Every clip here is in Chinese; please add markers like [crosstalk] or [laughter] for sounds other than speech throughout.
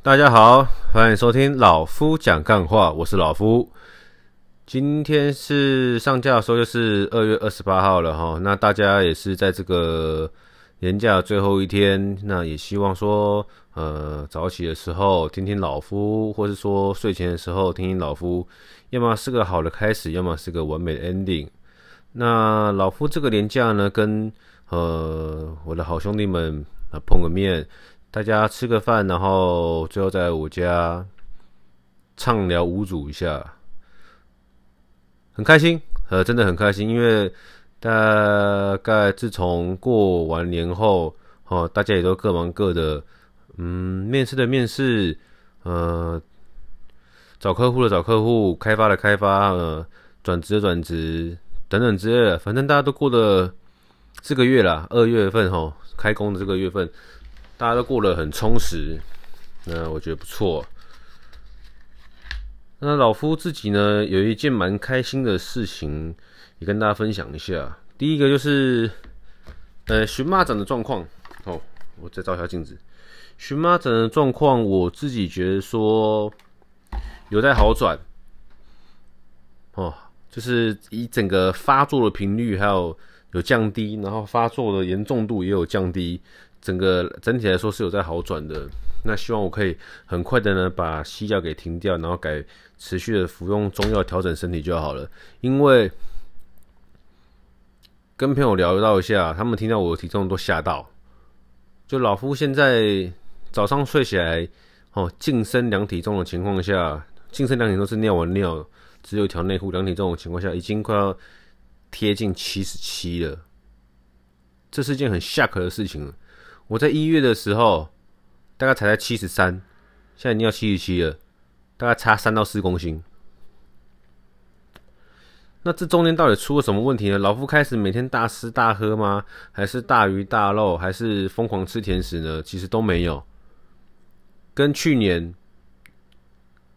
大家好，欢迎收听老夫讲干话，我是老夫。今天是上架的时候就是二月二十八号了哈，那大家也是在这个年假最后一天，那也希望说，呃，早起的时候听听老夫，或是说睡前的时候听听老夫，要么是个好的开始，要么是个完美的 ending。那老夫这个年假呢，跟呃我的好兄弟们啊碰个面，大家吃个饭，然后最后在我家畅聊无阻一下，很开心，呃，真的很开心，因为大概自从过完年后，哦，大家也都各忙各的，嗯，面试的面试，呃，找客户的找客户，开发的开发，呃，转职的转职。等等之类的，反正大家都过了这个月啦，二月份齁，开工的这个月份，大家都过得很充实，那我觉得不错。那老夫自己呢，有一件蛮开心的事情，也跟大家分享一下。第一个就是，呃，荨麻疹的状况。哦，我再照一下镜子，荨麻疹的状况，我自己觉得说有在好转。哦。就是以整个发作的频率还有有降低，然后发作的严重度也有降低，整个整体来说是有在好转的。那希望我可以很快的呢把西药给停掉，然后改持续的服用中药调整身体就好了。因为跟朋友聊到一下，他们听到我的体重都吓到。就老夫现在早上睡起来，哦，净身量体重的情况下，净身量体重是尿完尿。只有一条内裤，量体重的情况下，已经快要贴近七十七了。这是件很 shock 的事情了。我在一月的时候，大概才在七十三，现在已经要七十七了，大概差三到四公斤。那这中间到底出了什么问题呢？老夫开始每天大吃大喝吗？还是大鱼大肉？还是疯狂吃甜食呢？其实都没有。跟去年，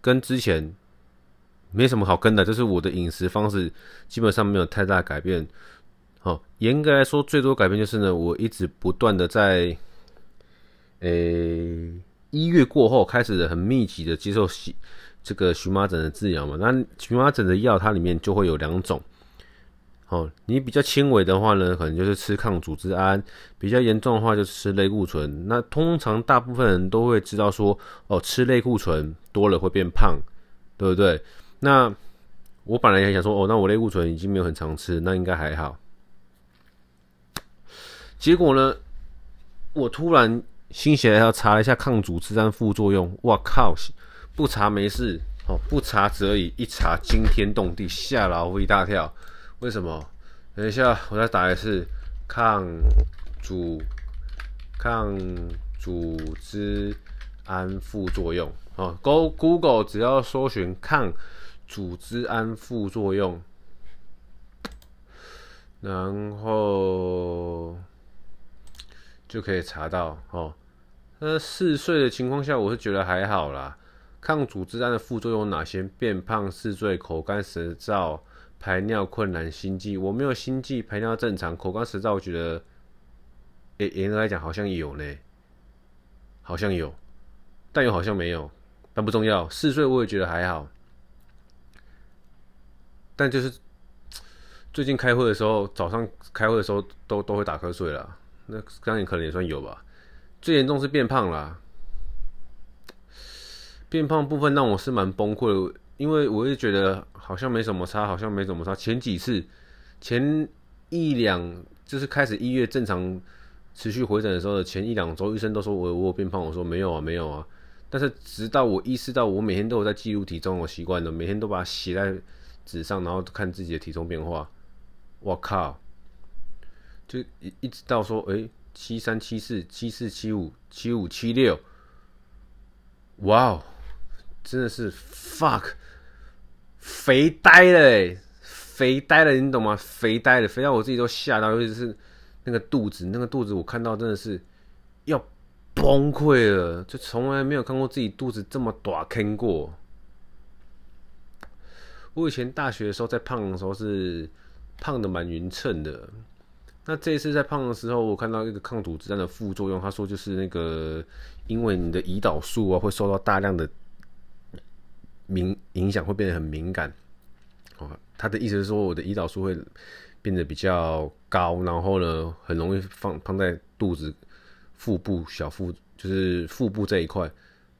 跟之前。没什么好跟的，就是我的饮食方式基本上没有太大改变。好，严格来说，最多改变就是呢，我一直不断的在，诶，一月过后开始很密集的接受这个荨麻疹的治疗嘛。那荨麻疹的药它里面就会有两种。哦，你比较轻微的话呢，可能就是吃抗组织胺；比较严重的话，就吃类固醇。那通常大部分人都会知道说，哦，吃类固醇多了会变胖，对不对？那我本来也想说，哦，那我类固醇已经没有很常吃，那应该还好。结果呢，我突然心血来潮查了一下抗组织胺副作用，哇靠！不查没事，哦，不查则已，一查惊天动地，吓老夫一大跳。为什么？等一下，我再打一次抗组抗组织胺副作用。哦，Go Google 只要搜寻抗。组织胺副作用，然后就可以查到哦。那嗜睡的情况下，我是觉得还好啦。抗组织胺的副作用哪些？变胖、嗜睡、口干舌燥、排尿困难、心悸。我没有心悸，排尿正常，口干舌燥，我觉得，诶，严格来讲好像有呢，好像有，但又好像没有，但不重要。嗜睡我也觉得还好。但就是最近开会的时候，早上开会的时候都都会打瞌睡了。那刚才可能也算有吧。最严重是变胖啦，变胖部分让我是蛮崩溃的，因为我也觉得好像没什么差，好像没什么差。前几次前一两就是开始一月正常持续回诊的时候的前一两周，医生都说我我变胖，我说没有啊没有啊。但是直到我意识到我每天都有在记录体重，我习惯了每天都把它写在。纸上，然后看自己的体重变化，我靠，就一一直到说，诶，七三七四七四七五七五七六，哇哦，真的是 fuck，肥呆了诶，肥呆了，你懂吗？肥呆了，肥到我自己都吓到，尤其是那个肚子，那个肚子我看到真的是要崩溃了，就从来没有看过自己肚子这么短坑过。我以前大学的时候在胖的时候是胖的蛮匀称的，那这一次在胖的时候，我看到一个抗组织胺的副作用，他说就是那个因为你的胰岛素啊会受到大量的敏影响，会变得很敏感。哦，他的意思是说我的胰岛素会变得比较高，然后呢很容易放放在肚子、腹部、小腹，就是腹部这一块。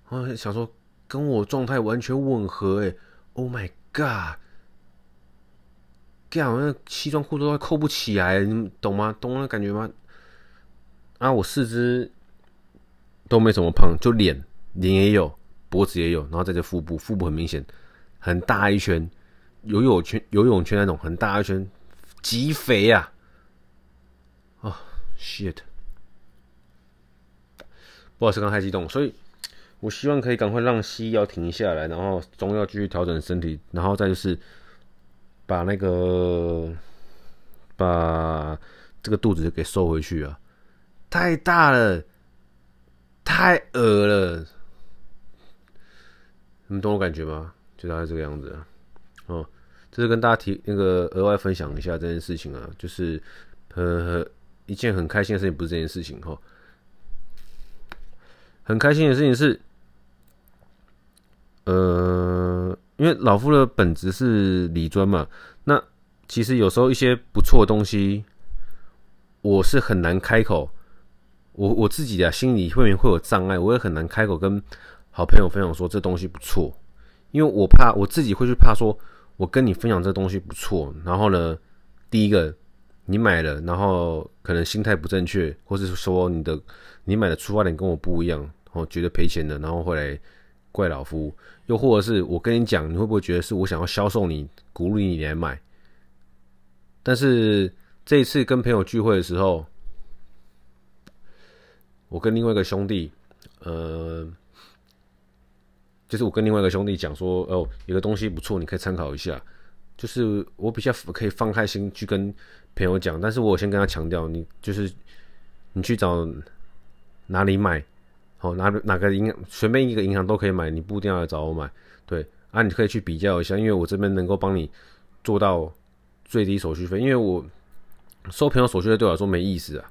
我想说跟我状态完全吻合，诶 Oh my god！这样，那西装裤都快扣不起来，你懂吗？懂那感觉吗？啊，我四肢都没怎么胖，就脸，脸也有，脖子也有，然后在这腹部，腹部很明显，很大一圈，游泳圈，游泳圈那种很大一圈，极肥呀！啊、哦、，shit！不好意思，刚太激动，所以我希望可以赶快让西药停下来，然后中药继续调整身体，然后再就是。把那个把这个肚子给收回去啊！太大了，太饿了，你们懂我感觉吗？就大概这个样子啊。哦，这是跟大家提那个额外分享一下这件事情啊，就是呃一件很开心的事情，不是这件事情哈。很开心的事情是，呃。因为老夫的本职是理专嘛，那其实有时候一些不错的东西，我是很难开口，我我自己的心里会会有障碍，我也很难开口跟好朋友分享说这东西不错，因为我怕我自己会去怕说，我跟你分享这东西不错，然后呢，第一个你买了，然后可能心态不正确，或是说你的你买的出发点跟我不一样，然后觉得赔钱的，然后后来。怪老夫，又或者是我跟你讲，你会不会觉得是我想要销售你，鼓励你来买？但是这一次跟朋友聚会的时候，我跟另外一个兄弟，呃，就是我跟另外一个兄弟讲说，哦，有个东西不错，你可以参考一下。就是我比较可以放开心去跟朋友讲，但是我先跟他强调，你就是你去找哪里买。好，哪哪个银行随便一个银行都可以买，你不一定要来找我买。对啊，你可以去比较一下，因为我这边能够帮你做到最低手续费，因为我收朋友手续费对我来说没意思啊。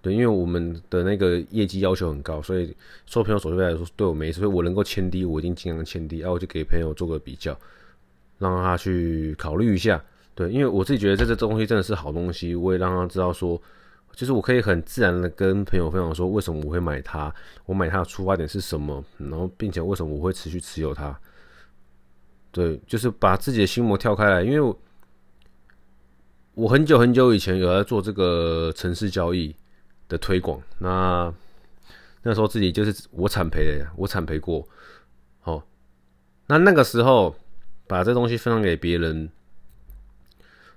对，因为我们的那个业绩要求很高，所以收朋友手续费来说对我没意思。所以我能够签低，我一定尽量签低。然后我就给朋友做个比较，让他去考虑一下。对，因为我自己觉得这这东西真的是好东西，我也让他知道说。就是我可以很自然的跟朋友分享说，为什么我会买它，我买它的出发点是什么，然后并且为什么我会持续持有它。对，就是把自己的心魔跳开来，因为我，我很久很久以前有在做这个城市交易的推广，那那时候自己就是我惨赔的，我惨赔过。好，那那个时候把这东西分享给别人，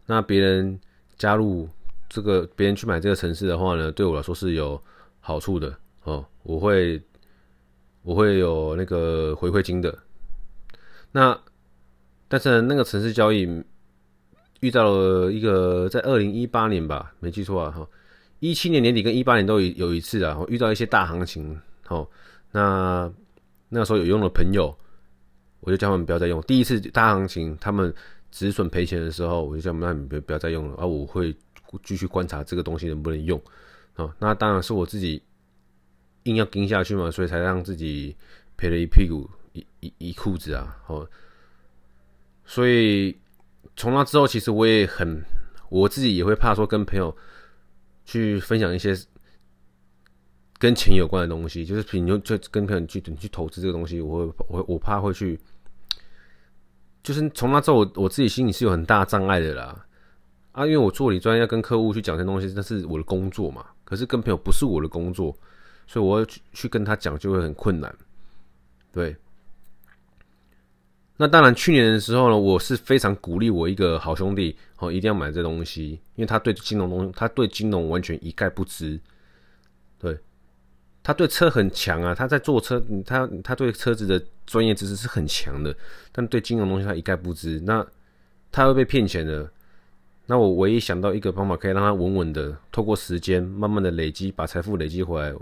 那别人加入。这个别人去买这个城市的话呢，对我来说是有好处的哦。我会我会有那个回馈金的。那但是呢，那个城市交易遇到了一个在二零一八年吧，没记错啊哈，一七年年底跟一八年都有有一次啊，遇到一些大行情哦。那那时候有用的朋友，我就叫他们不要再用。第一次大行情，他们止损赔钱的时候，我就叫他们，那你们不要再用了啊，我会。继续观察这个东西能不能用啊？那当然是我自己硬要跟下去嘛，所以才让自己赔了一屁股一一一裤子啊！哦，所以从那之后，其实我也很我自己也会怕说跟朋友去分享一些跟钱有关的东西，就是你就跟朋友去你去投资这个东西，我会我我怕会去，就是从那之后，我我自己心里是有很大障碍的啦。啊，因为我做理专要跟客户去讲这些东西，那是我的工作嘛。可是跟朋友不是我的工作，所以我要去去跟他讲就会很困难。对。那当然，去年的时候呢，我是非常鼓励我一个好兄弟哦，一定要买这东西，因为他对金融东，他对金融完全一概不知。对。他对车很强啊，他在坐车，他他对车子的专业知识是很强的，但对金融东西他一概不知。那他会被骗钱的。那我唯一想到一个方法，可以让他稳稳的透过时间，慢慢的累积，把财富累积回来，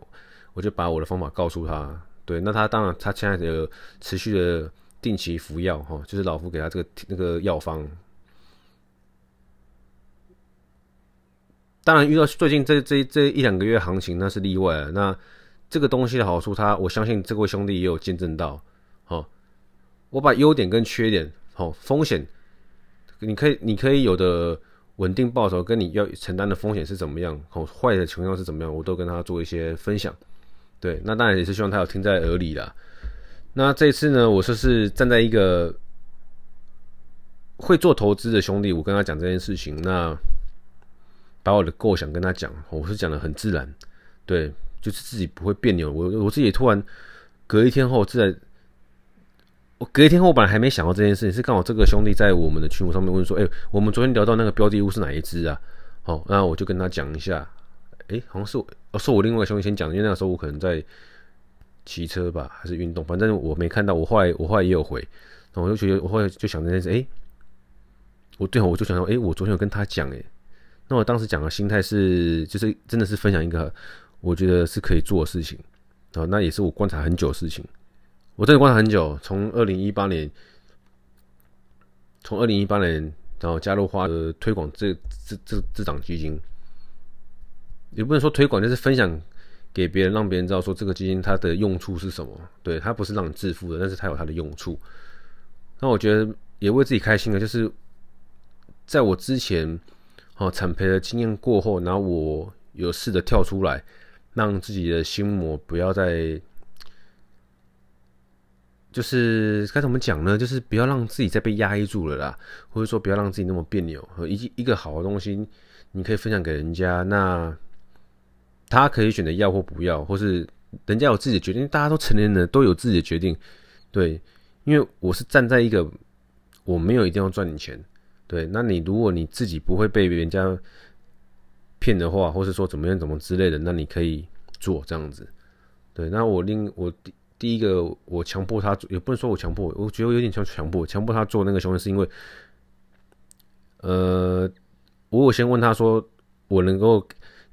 我就把我的方法告诉他。对，那他当然他现在有持续的定期服药，哈，就是老夫给他这个那个药方。当然遇到最近这这这一两个月行情那是例外。那这个东西的好处，他我相信这位兄弟也有见证到。好，我把优点跟缺点，好风险，你可以你可以有的稳定报酬，跟你要承担的风险是怎么样，好坏的情况是怎么样，我都跟他做一些分享。对，那当然也是希望他有听在耳里啦。那这次呢，我说是站在一个会做投资的兄弟，我跟他讲这件事情，那把我的构想跟他讲，我是讲的很自然，对，就是自己不会别扭。我我自己突然隔一天后，自然我隔一天后，我本来还没想到这件事情，是刚好这个兄弟在我们的群组上面问说：“哎，我们昨天聊到那个标的物是哪一只啊？”好，那我就跟他讲一下。哎，好像是我，是我另外一个兄弟先讲，因为那个时候我可能在。骑车吧，还是运动？反正我没看到。我后来，我后来也有回，然后我就觉得，我后来就想这件事。哎，我对，我就想说，哎，我昨天有跟他讲，哎，那我当时讲的心态是，就是真的是分享一个我觉得是可以做的事情啊。那也是我观察很久的事情，我真的观察很久，从二零一八年，从二零一八年，然后加入花呃推广这这这这档基金，也不能说推广，就是分享。给别人，让别人知道说这个基金它的用处是什么？对，它不是让你致富的，但是它有它的用处。那我觉得也为自己开心的，就是在我之前哦惨赔的经验过后，然后我有试着跳出来，让自己的心魔不要再，就是该怎么讲呢？就是不要让自己再被压抑住了啦，或者说不要让自己那么别扭。一一个好的东西，你可以分享给人家，那。他可以选择要或不要，或是人家有自己的决定。大家都成年人，都有自己的决定。对，因为我是站在一个我没有一定要赚你钱。对，那你如果你自己不会被人家骗的话，或是说怎么样怎么之类的，那你可以做这样子。对，那我另我第一个我强迫他做，也不能说我强迫，我觉得有点像强迫，强迫他做那个行为，是因为，呃，我有先问他说，我能够。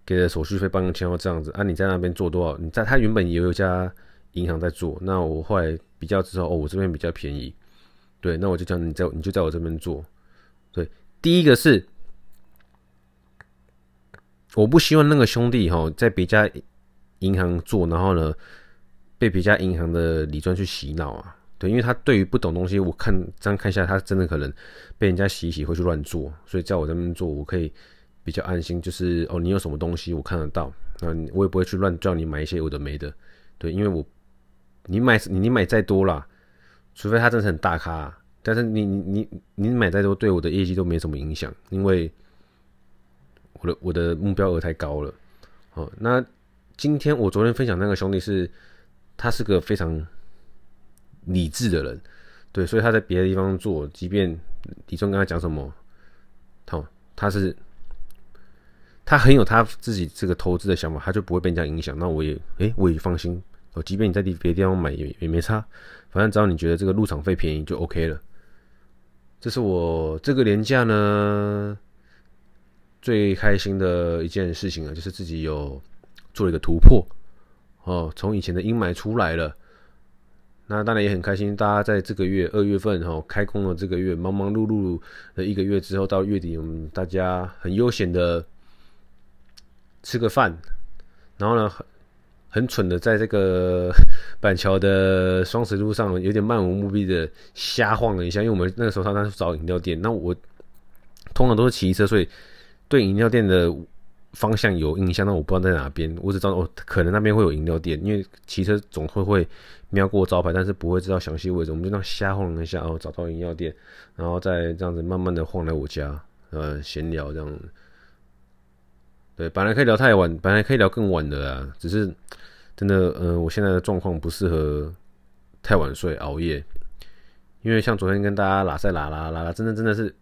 给的手续费帮你签到这样子啊？你在那边做多少？你在他原本也有一家银行在做，那我后来比较之后，哦，我这边比较便宜，对，那我就叫你在你就在我这边做。对，第一个是我不希望那个兄弟哈在别家银行做，然后呢被别家银行的理专去洗脑啊。对，因为他对于不懂东西，我看这样看下来，他真的可能被人家洗洗会去乱做，所以在我这边做，我可以。比较安心，就是哦，你有什么东西我看得到，那我也不会去乱叫你买一些有的没的，对，因为我你买你买再多啦，除非他真的很大咖，但是你你你你买再多对我的业绩都没什么影响，因为我的我的目标额太高了。哦，那今天我昨天分享那个兄弟是，他是个非常理智的人，对，所以他在别的地方做，即便李忠跟他讲什么，好，他是。他很有他自己这个投资的想法，他就不会被人家影响。那我也，诶、欸，我也放心。哦，即便你在别的地方买也也没差，反正只要你觉得这个入场费便宜就 OK 了。这是我这个年假呢最开心的一件事情啊，就是自己有做了一个突破哦，从以前的阴霾出来了。那当然也很开心，大家在这个月二月份哈开工了，这个月忙忙碌碌的一个月之后，到月底我们大家很悠闲的。吃个饭，然后呢，很很蠢的在这个 [laughs] 板桥的双十路上，有点漫无目的的瞎晃了一下。因为我们那个时候他当时找饮料店，那我通常都是骑车，所以对饮料店的方向有印象，但我不知道在哪边。我只知道哦，可能那边会有饮料店，因为骑车总会会瞄过招牌，但是不会知道详细位置。我们就那样瞎晃了一下，然后找到饮料店，然后再这样子慢慢的晃来我家，呃，闲聊这样。对，本来可以聊太晚，本来可以聊更晚的啦。只是真的，嗯、呃，我现在的状况不适合太晚睡熬夜，因为像昨天跟大家拉塞拉拉拉拉，真的真的是，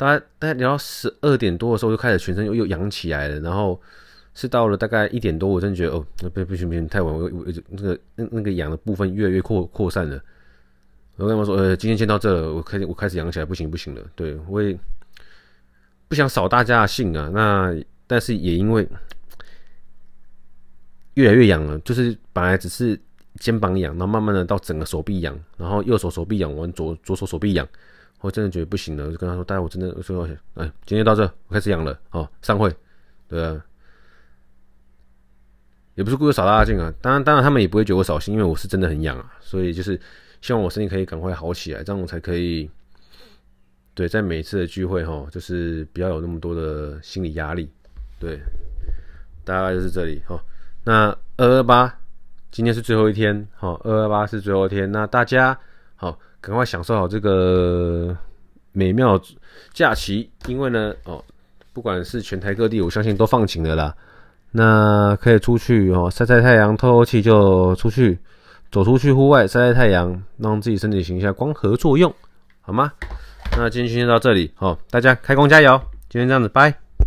大家大家聊到十二点多的时候，就开始全身又又痒起来了，然后是到了大概一点多，我真的觉得哦，不不行不行，太晚，我我那个那那个痒的部分越来越扩扩散了。我跟他们说，呃，今天先到这，我开始我开始痒起来，不行不行了。对，我也。不想扫大家的兴啊，那但是也因为越来越痒了，就是本来只是肩膀痒，然后慢慢的到整个手臂痒，然后右手手臂痒完左左手手臂痒，我真的觉得不行了，我就跟他说，大家我真的说，哎，今天到这，我开始养了，哦，散会，对啊，也不是故意扫大家兴啊，当然，当然他们也不会觉得我扫兴，因为我是真的很痒啊，所以就是希望我身体可以赶快好起来，这样我才可以，对，在每一次的聚会哈，就是不要有那么多的心理压力，对，大概就是这里哈，那二二八今天是最后一天，好，二二八是最后一天，那大家好。赶快享受好这个美妙假期，因为呢，哦，不管是全台各地，我相信都放晴了啦。那可以出去哦，晒晒太阳，透透气，就出去走出去户外晒晒太阳，让自己身体行一下光合作用，好吗？那今天就先到这里，好，大家开工加油，今天这样子，拜。